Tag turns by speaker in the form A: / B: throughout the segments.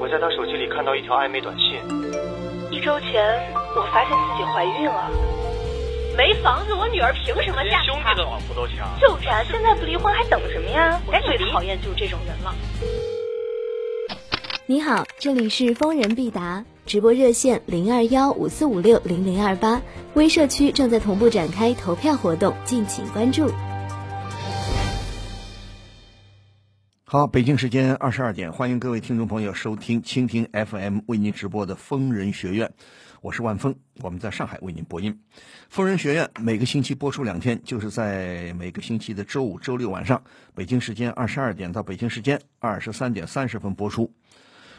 A: 我在他手机里看到一条暧昧短信。
B: 一周前，我发现自己怀孕了。没房子，我女儿凭什么嫁
A: 兄弟的老婆都抢。
B: 就是啊，现在不离婚还等什么呀？我最讨厌就是这种人了。
C: 你好，这里是疯人必答直播热线零二幺五四五六零零二八，微社区正在同步展开投票活动，敬请关注。
D: 好，北京时间二十二点，欢迎各位听众朋友收听蜻蜓 FM 为您直播的疯人学院，我是万峰，我们在上海为您播音。疯人学院每个星期播出两天，就是在每个星期的周五、周六晚上，北京时间二十二点到北京时间二十三点三十分播出。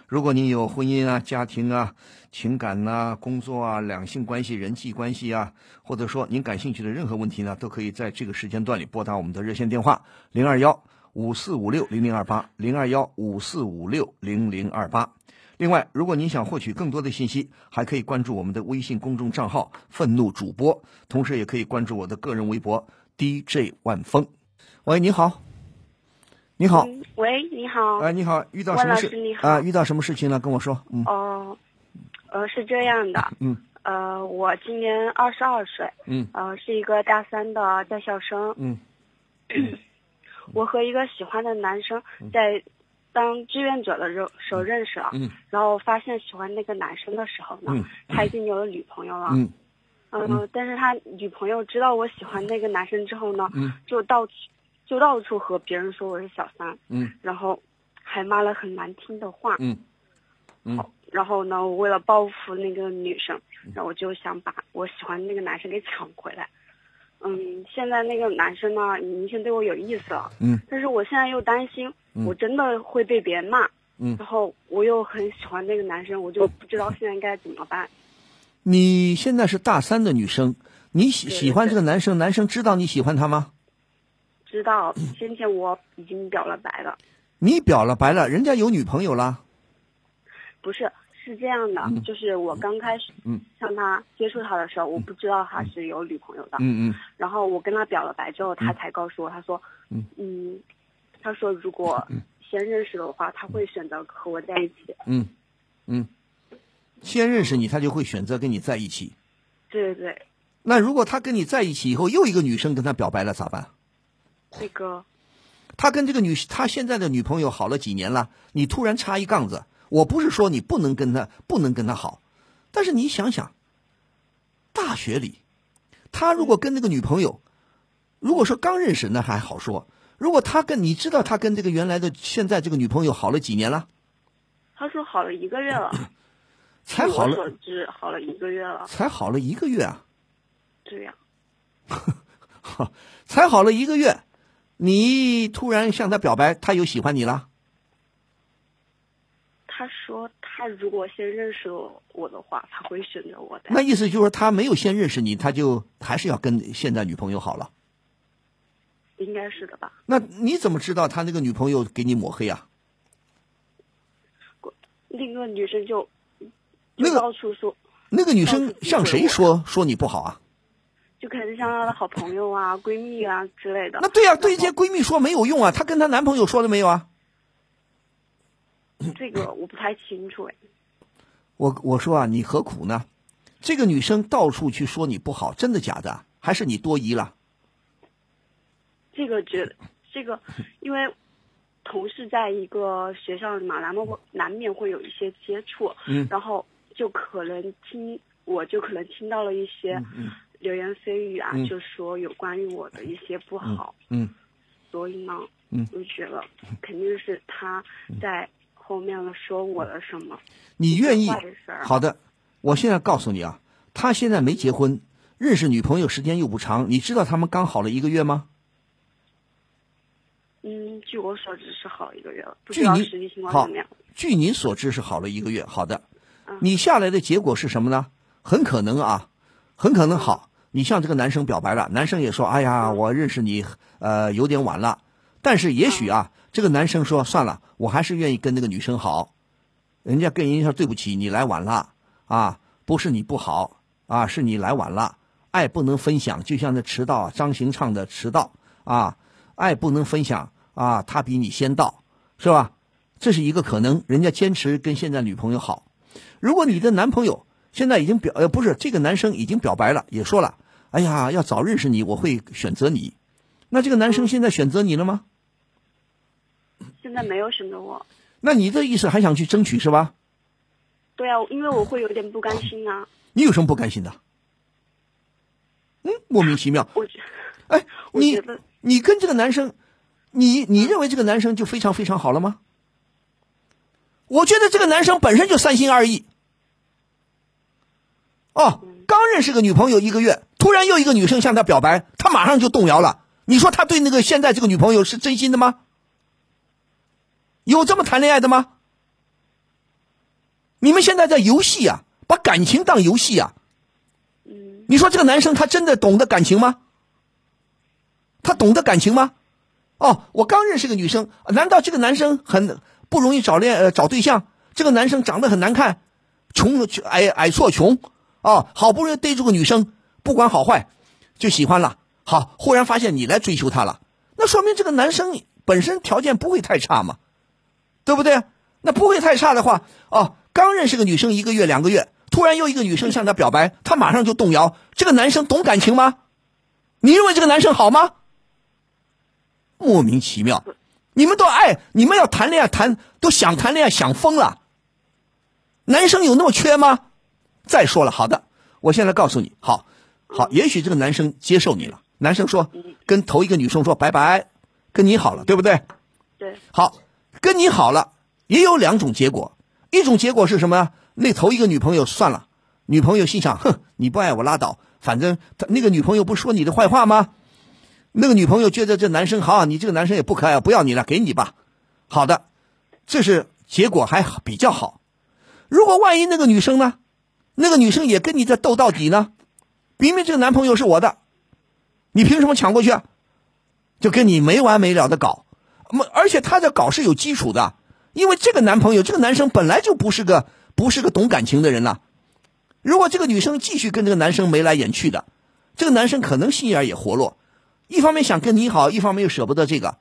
D: 如果您有婚姻啊、家庭啊、情感呐、工作啊、两性关系、人际关系啊，或者说您感兴趣的任何问题呢，都可以在这个时间段里拨打我们的热线电话零二幺。五四五六零零二八零二幺五四五六零零二八。另外，如果您想获取更多的信息，还可以关注我们的微信公众账号“愤怒主播”，同时也可以关注我的个人微博 “DJ 万峰”。喂，你好，你好，
E: 喂，你好，
D: 哎，你好，遇到什么事啊？遇到什么事情了？跟我说。
E: 嗯。哦，呃，是这样的。
D: 嗯。
E: 呃，我今年二十二岁。
D: 嗯。
E: 呃，是一个大三的在校生。
D: 嗯。
E: 我和一个喜欢的男生在当志愿者的时时候认识了，
D: 嗯，
E: 然后发现喜欢那个男生的时候呢，他已经有了女朋友了，
D: 嗯，
E: 嗯，但是他女朋友知道我喜欢那个男生之后呢，
D: 嗯，
E: 就到处就到处和别人说我是小三，
D: 嗯，
E: 然后还骂了很难听的话，
D: 嗯，嗯，
E: 然后呢，我为了报复那个女生，然后我就想把我喜欢那个男生给抢回来。嗯，现在那个男生呢，明显对我有意思了。
D: 嗯，
E: 但是我现在又担心，我真的会被别人骂。
D: 嗯，
E: 然后我又很喜欢那个男生，我就不知道现在该怎么办。
D: 你现在是大三的女生，你喜喜欢这个男生，男生知道你喜欢他吗？
E: 知道，先前我已经表了白了。
D: 你表了白了，人家有女朋友了？
E: 不是。是这样的，就是我刚开始向他接触他的时候，我不知道他是有女朋友的。
D: 嗯嗯。
E: 然后我跟他表了白之后，他才告诉我，他说，
D: 嗯
E: 嗯，他说如果先认识的话，他会选择和我在一起。
D: 嗯嗯，先认识你，他就会选择跟你在一起。
E: 对对对。
D: 那如果他跟你在一起以后，又一个女生跟他表白了，咋办？
E: 这个。
D: 他跟这个女，他现在的女朋友好了几年了，你突然插一杠子。我不是说你不能跟他不能跟他好，但是你想想，大学里，他如果跟那个女朋友，如果说刚认识那还好说，如果他跟你知道他跟这个原来的现在这个女朋友好了几年了？
E: 他说好了一个月了，
D: 才好了，
E: 所知好了一个月了，
D: 才好了一个月啊？
E: 这样，
D: 才好了一个月，你突然向他表白，他又喜欢你了？
E: 他说：“他如果先认识我的话，他会选择我的。”
D: 那意思就是说，他没有先认识你，他就还是要跟现在女朋友好了。
E: 应该是的吧？
D: 那你怎么知道他那个女朋友给你抹黑啊？
E: 那个女生就
D: 那个
E: 到处说，
D: 那个女生向谁说说你不好啊？
E: 就可能像她的好朋友啊、闺蜜啊之类的。
D: 那对呀，对一些闺蜜说没有用啊。她跟她男朋友说了没有啊？
E: 这个我不太清楚哎。
D: 我我说啊，你何苦呢？这个女生到处去说你不好，真的假的？还是你多疑了？
E: 这个觉得这个，因为同事在一个学校里嘛，难免难免会有一些接触，
D: 嗯，
E: 然后就可能听，我就可能听到了一些流言蜚语啊，就说有关于我的一些不好，
D: 嗯，
E: 所以呢，
D: 嗯，
E: 我就觉得肯定是他在。后面了说我的什么？
D: 你愿意？好的，我现在告诉你啊，他现在没结婚，认识女朋友时间又不长，你知道他们刚好了一个月吗？
E: 嗯，据我所知是好一个月了，不知道实际情况怎么样。
D: 据您所知是好了一个月，好的。你下来的结果是什么呢？很可能啊，很可能好。你向这个男生表白了，男生也说：“哎呀，我认识你呃有点晚了。”但是也许啊。这个男生说：“算了，我还是愿意跟那个女生好。人家跟人家说对不起，你来晚了啊，不是你不好啊，是你来晚了。爱不能分享，就像那迟到，张行唱的迟到啊，爱不能分享啊，他比你先到，是吧？这是一个可能，人家坚持跟现在女朋友好。如果你的男朋友现在已经表呃不是这个男生已经表白了，也说了，哎呀要早认识你，我会选择你。那这个男生现在选择你了吗？
E: 现在没有选择我。
D: 那你这意思还想去争取是吧？
E: 对啊，因为我会有点不甘心啊。
D: 你有什么不甘心的？嗯，莫名其妙。
E: 我觉，
D: 哎，你你跟这个男生，你你认为这个男生就非常非常好了吗？我觉得这个男生本身就三心二意。哦，刚认识个女朋友一个月，突然又一个女生向他表白，他马上就动摇了。你说他对那个现在这个女朋友是真心的吗？有这么谈恋爱的吗？你们现在在游戏啊，把感情当游戏啊。
E: 嗯，
D: 你说这个男生他真的懂得感情吗？他懂得感情吗？哦，我刚认识个女生，难道这个男生很不容易找恋呃找对象？这个男生长得很难看，穷矮矮矬穷，哦，好不容易逮住个女生，不管好坏，就喜欢了。好，忽然发现你来追求他了，那说明这个男生本身条件不会太差嘛，对不对？那不会太差的话，哦，刚认识个女生一个月两个月，突然又一个女生向他表白，他马上就动摇，这个男生懂感情吗？你认为这个男生好吗？莫名其妙，你们都爱，你们要谈恋爱谈都想谈恋爱想疯了。男生有那么缺吗？再说了，好的，我现在告诉你，好，好，也许这个男生接受你了。男生说，跟头一个女生说拜拜，跟你好了，对不对？
E: 对，
D: 好，跟你好了，也有两种结果。一种结果是什么？那头一个女朋友算了，女朋友心想，哼，你不爱我拉倒，反正他那个女朋友不说你的坏话吗？那个女朋友觉得这男生好，你这个男生也不可爱，不要你了，给你吧。好的，这是结果还比较好。如果万一那个女生呢，那个女生也跟你在斗到底呢？明明这个男朋友是我的，你凭什么抢过去啊？就跟你没完没了的搞，么而且他的搞是有基础的，因为这个男朋友这个男生本来就不是个不是个懂感情的人呐。如果这个女生继续跟这个男生眉来眼去的，这个男生可能心眼也活络，一方面想跟你好，一方面又舍不得这个，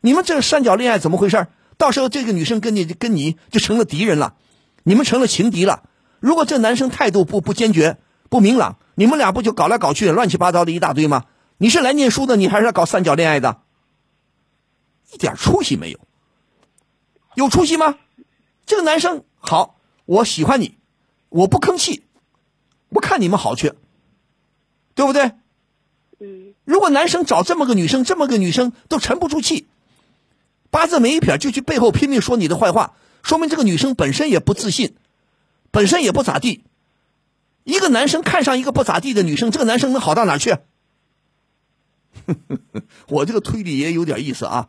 D: 你们这三角恋爱怎么回事？到时候这个女生跟你跟你就成了敌人了，你们成了情敌了。如果这男生态度不不坚决、不明朗，你们俩不就搞来搞去，乱七八糟的一大堆吗？你是来念书的，你还是来搞三角恋爱的？一点出息没有，有出息吗？这个男生好，我喜欢你，我不吭气，我看你们好去，对不对？
E: 嗯，
D: 如果男生找这么个女生，这么个女生都沉不住气，八字没一撇就去背后拼命说你的坏话，说明这个女生本身也不自信，本身也不咋地。一个男生看上一个不咋地的女生，这个男生能好到哪去？我这个推理也有点意思啊。